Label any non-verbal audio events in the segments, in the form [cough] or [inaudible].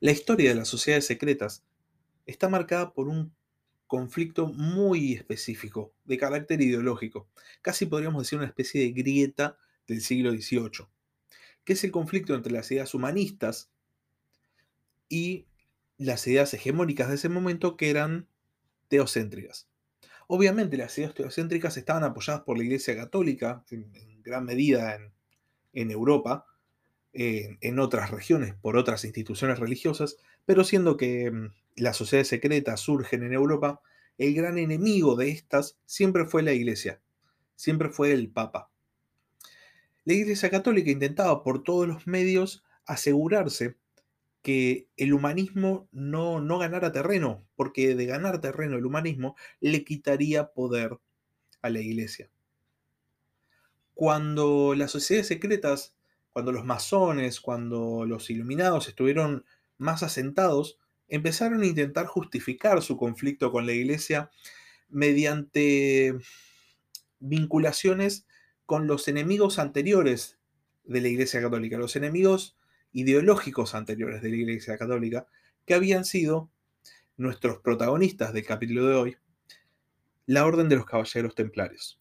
La historia de las sociedades secretas está marcada por un conflicto muy específico, de carácter ideológico, casi podríamos decir una especie de grieta del siglo XVIII, que es el conflicto entre las ideas humanistas y las ideas hegemónicas de ese momento que eran teocéntricas. Obviamente las ideas teocéntricas estaban apoyadas por la Iglesia Católica, en, gran medida en Europa, en otras regiones por otras instituciones religiosas, pero siendo que mm, las sociedades secretas surgen en Europa, el gran enemigo de estas siempre fue la Iglesia, siempre fue el Papa. La Iglesia Católica intentaba por todos los medios asegurarse que el humanismo no, no ganara terreno, porque de ganar terreno el humanismo le quitaría poder a la Iglesia. Cuando las sociedades secretas cuando los masones, cuando los iluminados estuvieron más asentados, empezaron a intentar justificar su conflicto con la iglesia mediante vinculaciones con los enemigos anteriores de la Iglesia Católica, los enemigos ideológicos anteriores de la Iglesia Católica, que habían sido nuestros protagonistas del capítulo de hoy, la Orden de los Caballeros Templarios.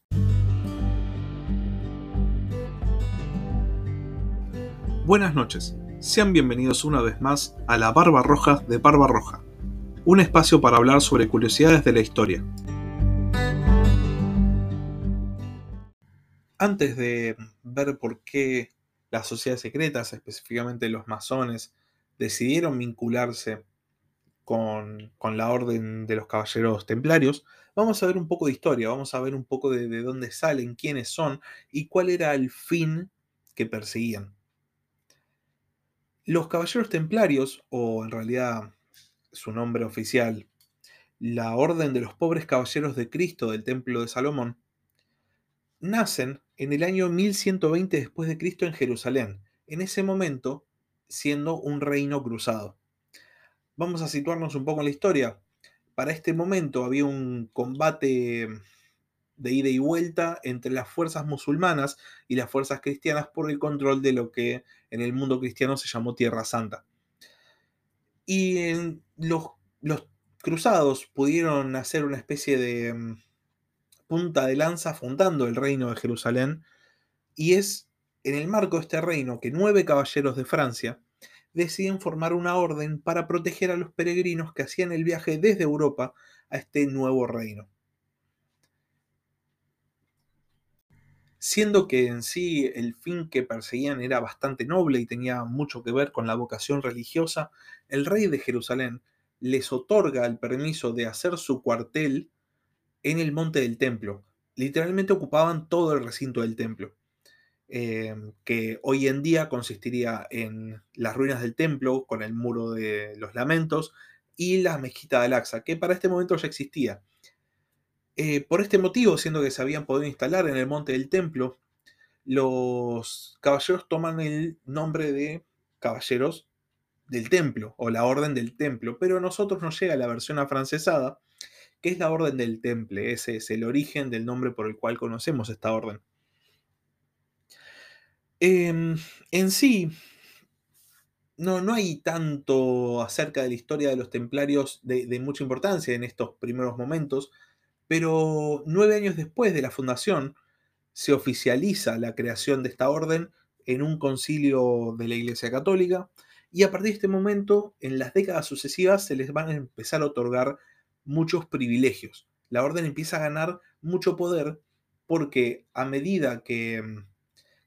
Buenas noches, sean bienvenidos una vez más a la Barba Roja de Barba Roja, un espacio para hablar sobre curiosidades de la historia. Antes de ver por qué las sociedades secretas, específicamente los masones, decidieron vincularse con, la Orden de los Caballeros Templarios, vamos a ver un poco de historia, vamos a ver un poco de dónde salen, quiénes son y cuál era el fin que perseguían. Los Caballeros Templarios, o en realidad su nombre oficial, la Orden de los Pobres Caballeros de Cristo del Templo de Salomón, nacen en el año 1120 después de Cristo en Jerusalén, en ese momento siendo un reino cruzado. Vamos a situarnos un poco en la historia. Para este momento había un combate de ida y vuelta entre las fuerzas musulmanas y las fuerzas cristianas por el control de lo que en el mundo cristiano se llamó Tierra Santa. Y los, los cruzados pudieron hacer una especie de mm, punta de lanza fundando el reino de Jerusalén, y es en el marco de este reino que nueve caballeros de Francia deciden formar una orden para proteger a los peregrinos que hacían el viaje desde Europa a este nuevo reino. Siendo que en sí el fin que perseguían era bastante noble y tenía mucho que ver con la vocación religiosa, el rey de Jerusalén les otorga el permiso de hacer su cuartel en el monte del templo. Literalmente ocupaban todo el recinto del templo, em, que hoy en día consistiría en las ruinas del templo con el muro de los lamentos y la mezquita de Al-Aqsa, que para este momento ya existía. Eh, por este motivo, siendo que se habían podido instalar en el monte del templo, los caballeros toman el nombre de caballeros del templo o la orden del templo, pero a nosotros nos llega la versión afrancesada, que es la orden del temple, ese es el origen del nombre por el cual conocemos esta orden. Em, en sí, no, no, hay tanto acerca de la historia de los templarios de mucha importancia en estos primeros momentos, pero nueve años después de la fundación, se oficializa la creación de esta orden en un concilio de la Iglesia Católica y a partir de este momento, en las décadas sucesivas, se les van a empezar a otorgar muchos privilegios. La orden empieza a ganar mucho poder porque a medida que,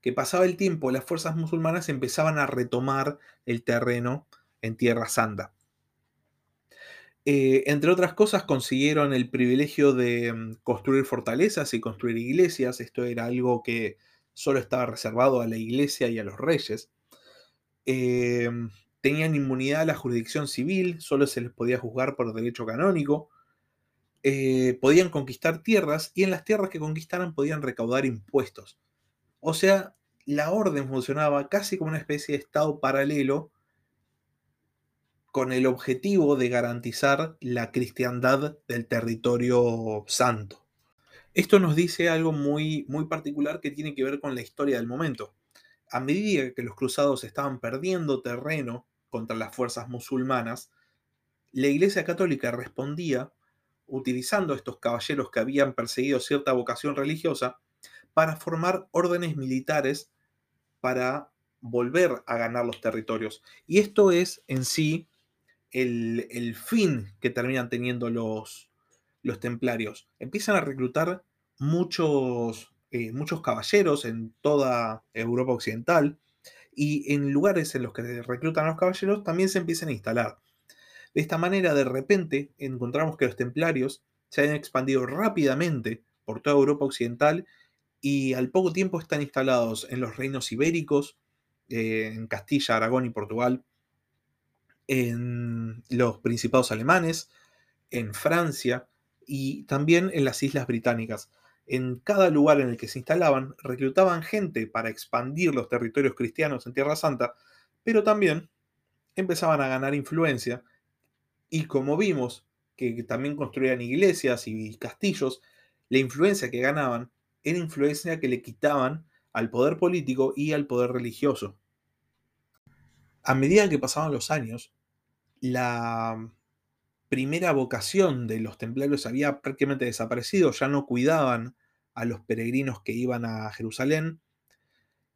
que pasaba el tiempo, las fuerzas musulmanas empezaban a retomar el terreno en Tierra Santa. Eh, entre otras cosas, consiguieron el privilegio de mm, construir fortalezas y construir iglesias. Esto era algo que solo estaba reservado a la iglesia y a los reyes. Em, tenían inmunidad a la jurisdicción civil, solo se les podía juzgar por derecho canónico. Eh, podían conquistar tierras y en las tierras que conquistaran podían recaudar impuestos. O sea, la orden funcionaba casi como una especie de estado paralelo con el objetivo de garantizar la cristiandad del territorio santo. Esto nos dice algo muy, muy particular que tiene que ver con la historia del momento. A medida que los cruzados estaban perdiendo terreno contra las fuerzas musulmanas, la Iglesia Católica respondía utilizando estos caballeros que habían perseguido cierta vocación religiosa para formar órdenes militares para volver a ganar los territorios. Y esto es en sí el, fin que terminan teniendo los, los templarios. Empiezan a reclutar muchos, eh, muchos caballeros en toda Europa Occidental y en lugares en los que reclutan a los caballeros también se empiezan a instalar. De esta manera, de repente, encontramos que los templarios se han expandido rápidamente por toda Europa Occidental y al poco tiempo están instalados en los reinos ibéricos, eh, en Castilla, Aragón y Portugal, en los principados alemanes, en Francia y también en las islas británicas. En cada lugar en el que se instalaban, reclutaban gente para expandir los territorios cristianos en Tierra Santa, pero también empezaban a ganar influencia y como vimos que también construían iglesias y castillos, la influencia que ganaban era influencia que le quitaban al poder político y al poder religioso. A medida que pasaban los años, la primera vocación de los templarios había prácticamente desaparecido, ya no cuidaban a los peregrinos que iban a Jerusalén.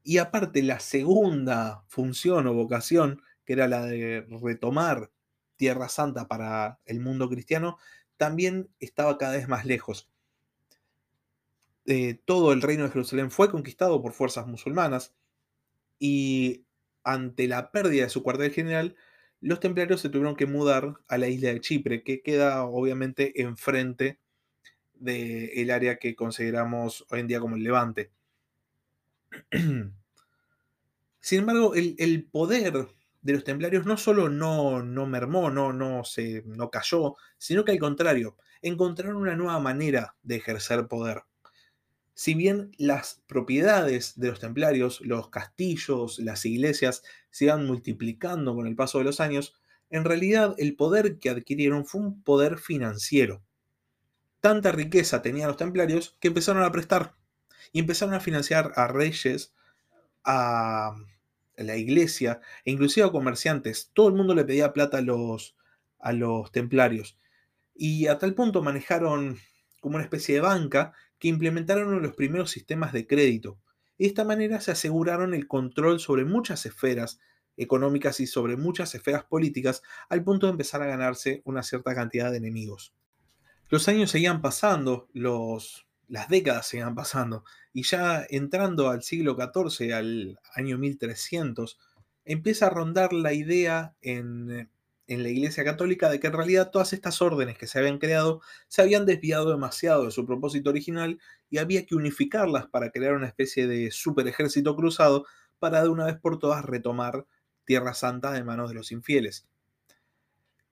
Y aparte la segunda función o vocación, que era la de retomar Tierra Santa para el mundo cristiano, también estaba cada vez más lejos. Eh, todo el reino de Jerusalén fue conquistado por fuerzas musulmanas y ante la pérdida de su cuartel general, los templarios se tuvieron que mudar a la isla de Chipre, que queda obviamente enfrente del área que consideramos hoy en día como el Levante. [clears throat] Sin embargo, el, el poder de los templarios no solo no, no mermó, no, no, se, no cayó, sino que al contrario, encontraron una nueva manera de ejercer poder. Si bien las propiedades de los templarios, los castillos, las iglesias, se iban multiplicando con el paso de los años, en realidad el poder que adquirieron fue un poder financiero. Tanta riqueza tenían los templarios que empezaron a prestar y empezaron a financiar a reyes, a la iglesia e inclusive a comerciantes. Todo el mundo le pedía plata a los, a los templarios. Y a tal punto manejaron como una especie de banca que implementaron los primeros sistemas de crédito. De esta manera se aseguraron el control sobre muchas esferas económicas y sobre muchas esferas políticas al punto de empezar a ganarse una cierta cantidad de enemigos. Los años seguían pasando, los, las décadas seguían pasando, y ya entrando al siglo XIV, al año 1300, empieza a rondar la idea en, en, la Iglesia Católica de que en realidad todas estas órdenes que se habían creado se habían desviado demasiado de su propósito original y había que unificarlas para crear una especie de super ejército cruzado para de una vez por todas retomar Tierra Santa de manos de los infieles.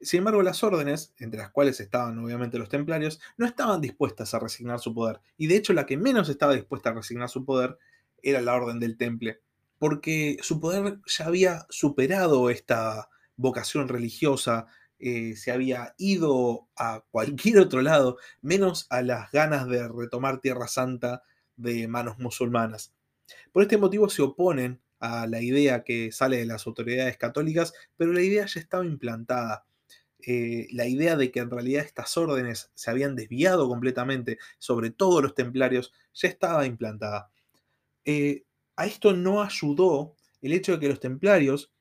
Sin embargo, las órdenes, entre las cuales estaban obviamente los templarios, no estaban dispuestas a resignar su poder. Y de hecho la que menos estaba dispuesta a resignar su poder era la orden del temple, porque su poder ya había superado esta vocación religiosa, eh, se había ido a cualquier otro lado, menos a las ganas de retomar Tierra Santa de manos musulmanas. Por este motivo se oponen a la idea que sale de las autoridades católicas, pero la idea ya estaba implantada eh, la idea de que en realidad estas órdenes se habían desviado completamente, sobre todo los templarios, ya estaba implantada. Eh, a esto no ayudó el hecho de que los templarios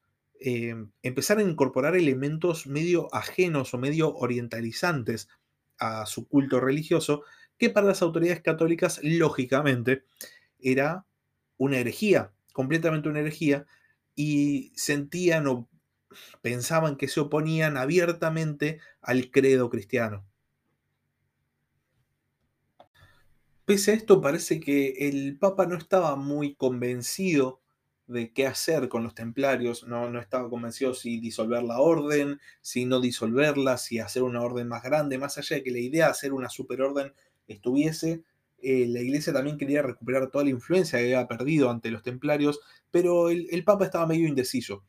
eh, empezaran a incorporar elementos medio ajenos o medio orientalizantes a su culto religioso, que para las autoridades católicas, lógicamente, era una herejía, completamente una herejía, y sentían o pensaban que se oponían abiertamente al credo cristiano. Pese a esto, parece que el Papa no estaba muy convencido de qué hacer con los templarios, no, no estaba convencido si disolver la orden, si no disolverla, si hacer una orden más grande, más allá de que la idea de hacer una superorden estuviese, eh, la iglesia también quería recuperar toda la influencia que había perdido ante los templarios, pero el Papa estaba medio indeciso.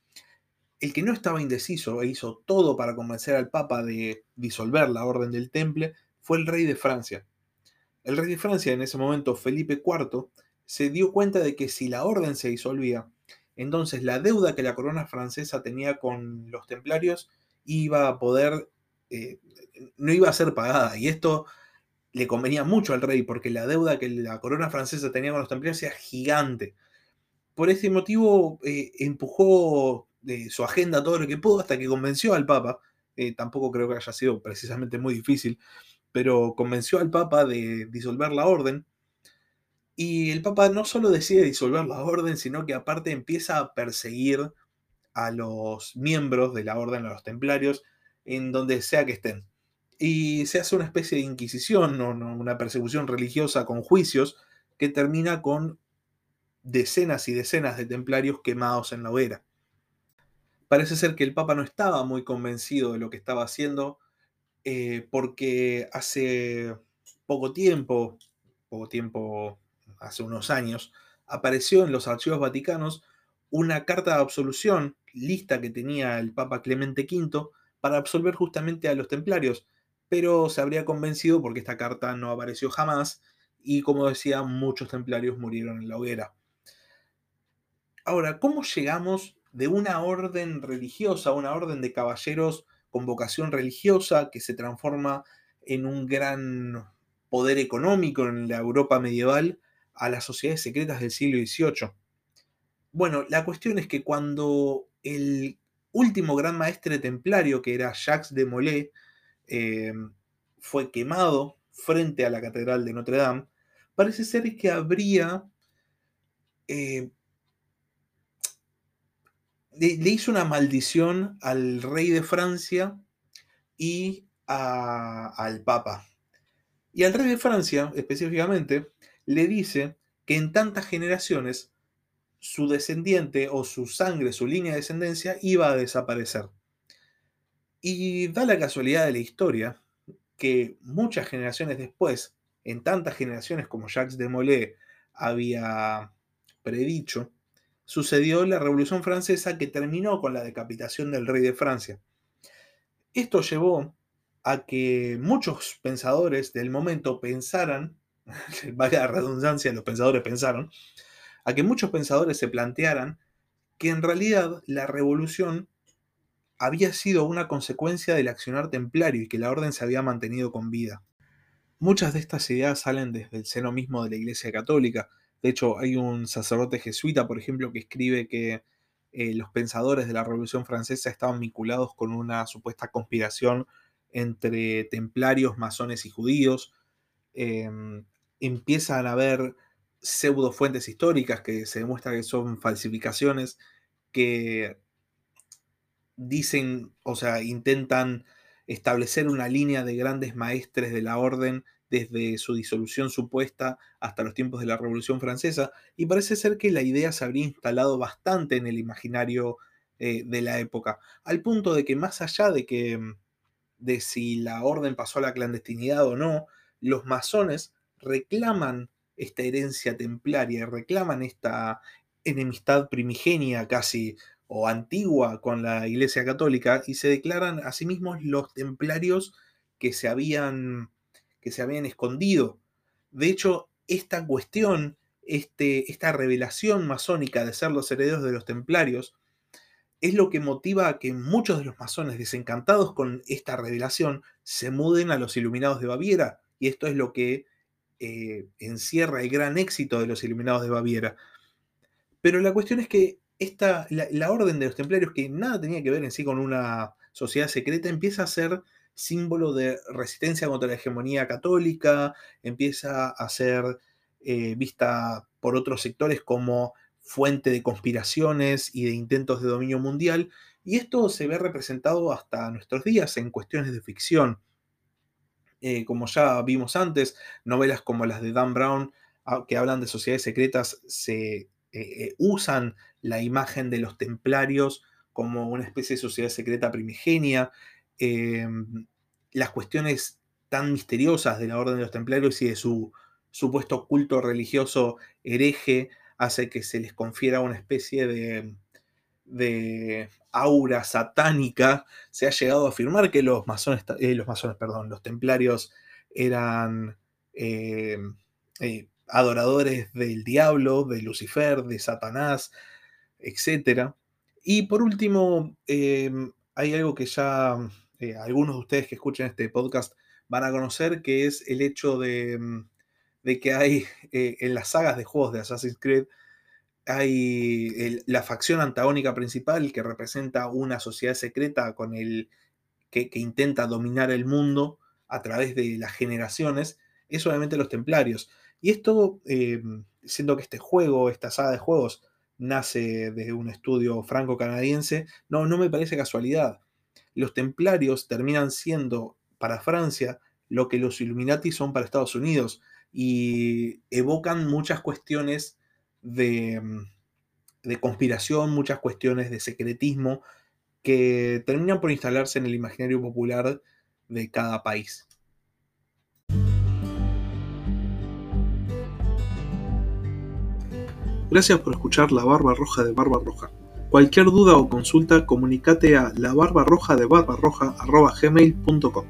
El que no estaba indeciso e hizo todo para convencer al Papa de disolver la Orden del Temple fue el rey de Francia. El rey de Francia, en ese momento Felipe IV, se dio cuenta de que si la orden se disolvía, Entonces la deuda que la corona francesa tenía con los templarios iba a poder, eh, no iba a ser pagada. Y esto le convenía mucho al rey porque la deuda que la corona francesa tenía con los templarios era gigante. Por este motivo eh, empujó de su agenda todo lo que pudo hasta que convenció al Papa, eh, tampoco creo que haya sido precisamente muy difícil, pero convenció al Papa de disolver la orden. Y el Papa no solo decide disolver la orden, sino que aparte empieza a perseguir a los miembros de la orden, a los templarios, en donde sea que estén. Y se hace una especie de inquisición, una persecución religiosa con juicios, que termina con decenas y decenas de templarios quemados en la hoguera. Parece ser que el Papa no estaba muy convencido de lo que estaba haciendo, eh, porque hace poco tiempo, poco tiempo, hace unos años, apareció en los archivos vaticanos una carta de absolución lista que tenía el Papa Clemente V para absolver justamente a los templarios, pero se habría convencido porque esta carta no apareció jamás y como decía, muchos templarios murieron en la hoguera. Ahora, ¿cómo llegamos de una orden religiosa, una orden de caballeros con vocación religiosa que se transforma en un gran poder económico en la Europa medieval a las sociedades secretas del siglo XVIII? Bueno, la cuestión es que cuando el último gran maestre templario, que era Jacques de Molay, eh, fue quemado frente a la Catedral de Notre Dame, parece ser que habría eh, le, hizo una maldición al rey de Francia y al Papa. Y al rey de Francia, específicamente, le dice que en tantas generaciones su descendiente o su sangre, su línea de descendencia, iba a desaparecer. Y da la casualidad de la historia que muchas generaciones después, en tantas generaciones como Jacques de Molay había predicho, sucedió la Revolución Francesa que terminó con la decapitación del rey de Francia. Esto llevó a que muchos pensadores del momento pensaran, [laughs] vaya redundancia, los pensadores pensaron, a que muchos pensadores se plantearan que en realidad la revolución había sido una consecuencia del accionar templario y que la orden se había mantenido con vida. Muchas de estas ideas salen desde el seno mismo de la Iglesia Católica, de hecho, hay un sacerdote jesuita, por ejemplo, que escribe que eh, los pensadores de la Revolución Francesa estaban vinculados con una supuesta conspiración entre templarios, masones y judíos. Em, empiezan a haber pseudo fuentes históricas que se demuestra que son falsificaciones, que dicen, o sea, intentan establecer una línea de grandes maestres de la orden desde su disolución supuesta hasta los tiempos de la Revolución Francesa, y parece ser que la idea se habría instalado bastante en el imaginario eh, de la época, al punto de que más allá de que de si la orden pasó a la clandestinidad o no, los masones reclaman esta herencia templaria, reclaman esta enemistad primigenia casi o antigua con la Iglesia Católica y se declaran a sí mismos los templarios que se habían que se habían escondido. De hecho, esta cuestión, este, esta revelación masónica de ser los herederos de los templarios, es lo que motiva a que muchos de los masones desencantados con esta revelación se muden a los iluminados de Baviera. Y esto es lo que eh, encierra el gran éxito de los iluminados de Baviera. Pero la cuestión es que esta, la, orden de los templarios, que nada tenía que ver en sí con una sociedad secreta, empieza a ser símbolo de resistencia contra la hegemonía católica, empieza a ser eh, vista por otros sectores como fuente de conspiraciones y de intentos de dominio mundial, y esto se ve representado hasta nuestros días en cuestiones de ficción. Eh, como ya vimos antes, novelas como las de Dan Brown, ah, que hablan de sociedades secretas, se eh, usan la imagen de los templarios como una especie de sociedad secreta primigenia. Em, las cuestiones tan misteriosas de la Orden de los Templarios y de su supuesto culto religioso hereje hace que se les confiera una especie de, de aura satánica. Se ha llegado a afirmar que los masones, eh, los masones, perdón, los templarios eran eh, eh, adoradores del diablo, de Lucifer, de Satanás, etc. Y por último, em, hay algo que ya algunos de ustedes que escuchen este podcast van a conocer, que es el hecho de, mm, de que hay en las sagas de juegos de Assassin's Creed, hay la facción antagónica principal que representa una sociedad secreta con el, que, que intenta dominar el mundo a través de las generaciones, es obviamente los templarios. Y esto, eh, siendo que este juego, esta saga de juegos, nace de un estudio franco-canadiense, no, no me parece casualidad. Los templarios terminan siendo para Francia lo que los Illuminati son para Estados Unidos y evocan muchas cuestiones de, mm, de conspiración, muchas cuestiones de secretismo que terminan por instalarse en el imaginario popular de cada país. Gracias por escuchar La Barba Roja de Barba Roja. Cualquier duda o consulta, comunícate a labarbarroja de barbarroja.gmail.com.